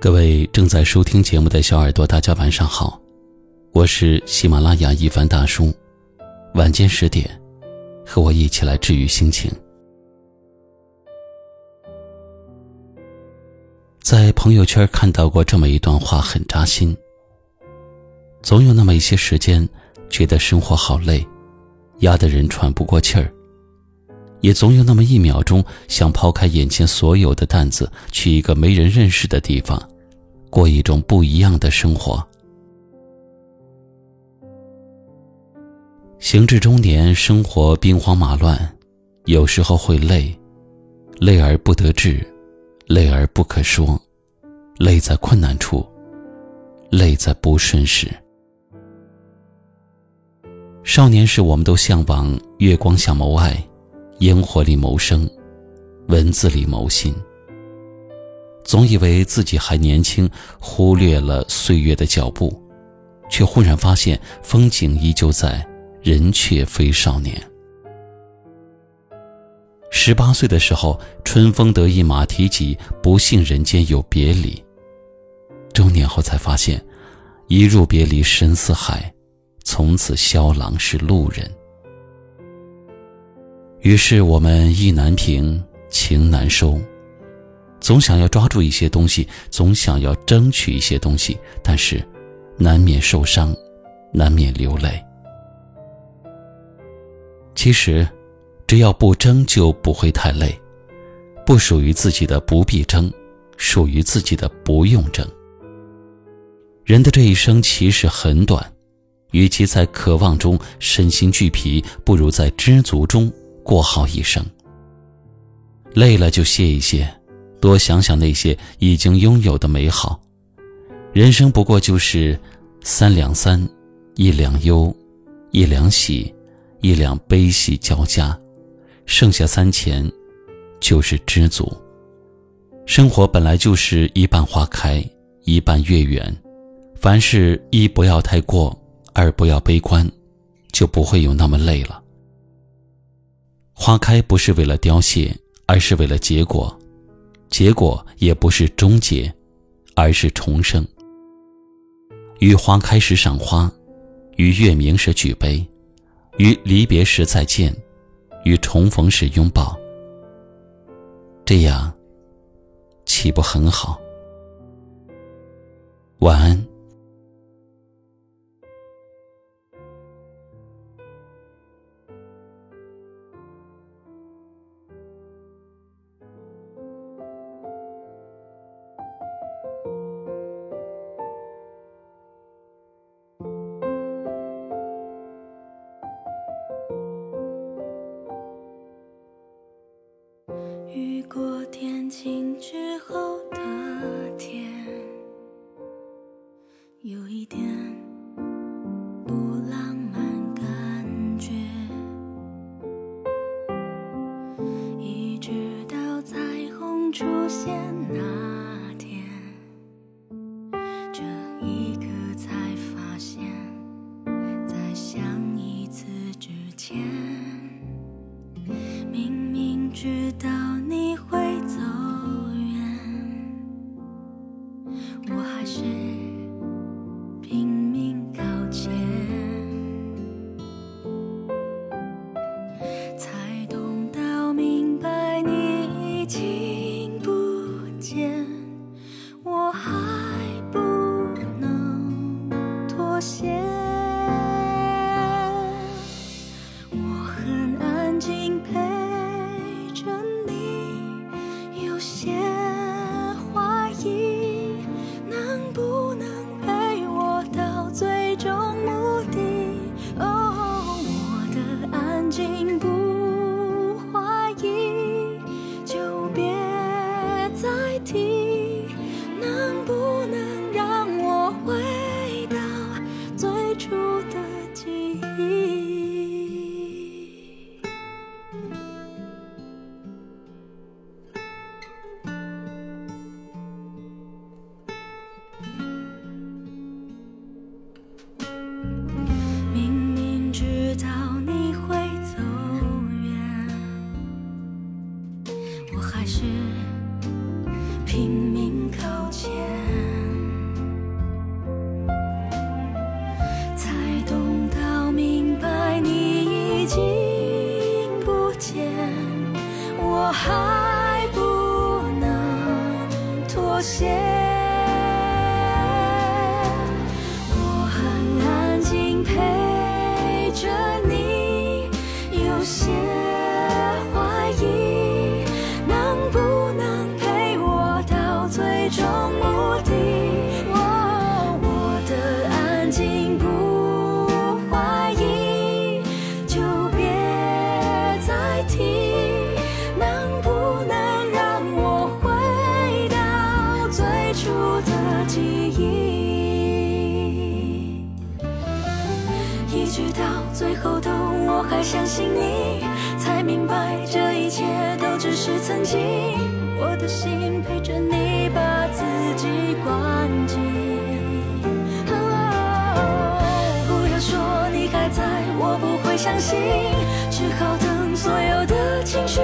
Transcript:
各位正在收听节目的小耳朵，大家晚上好，我是喜马拉雅一凡大叔。晚间十点，和我一起来治愈心情。在朋友圈看到过这么一段话，很扎心。总有那么一些时间，觉得生活好累，压得人喘不过气儿。也总有那么一秒钟，想抛开眼前所有的担子，去一个没人认识的地方，过一种不一样的生活。行至中年，生活兵荒马乱，有时候会累，累而不得志，累而不可说，累在困难处，累在不顺时。少年时，我们都向往月光下谋爱。烟火里谋生，文字里谋心。总以为自己还年轻，忽略了岁月的脚步，却忽然发现风景依旧在，人却非少年。十八岁的时候，春风得意马蹄疾，不信人间有别离。中年后才发现，一入别离深似海，从此萧郎是路人。于是我们意难平，情难收，总想要抓住一些东西，总想要争取一些东西，但是难免受伤，难免流泪。其实，只要不争，就不会太累。不属于自己的不必争，属于自己的不用争。人的这一生其实很短，与其在渴望中身心俱疲，不如在知足中。过好一生。累了就歇一歇，多想想那些已经拥有的美好。人生不过就是三两三，一两忧，一两喜，一两悲喜交加，剩下三钱，就是知足。生活本来就是一半花开，一半月圆。凡事一不要太过，二不要悲观，就不会有那么累了。花开不是为了凋谢，而是为了结果；结果也不是终结，而是重生。与花开时赏花，与月明时举杯，与离别时再见，与重逢时拥抱。这样，岂不很好？晚安。有一点不浪漫感觉，一直到彩虹出现那天，这一刻才发现，在想一次之前，明明知道。你会走远，我还是。有些怀疑能不能陪我到最终目的？哦我的安静不怀疑就别再提。还是拼命靠前才懂到明白你已经不见我还不能妥协我很安静陪着你有些一直到最后都我还相信你，才明白这一切都只是曾经。我的心陪着你，把自己关紧。不要说你还在，我不会相信，只好等所有的情绪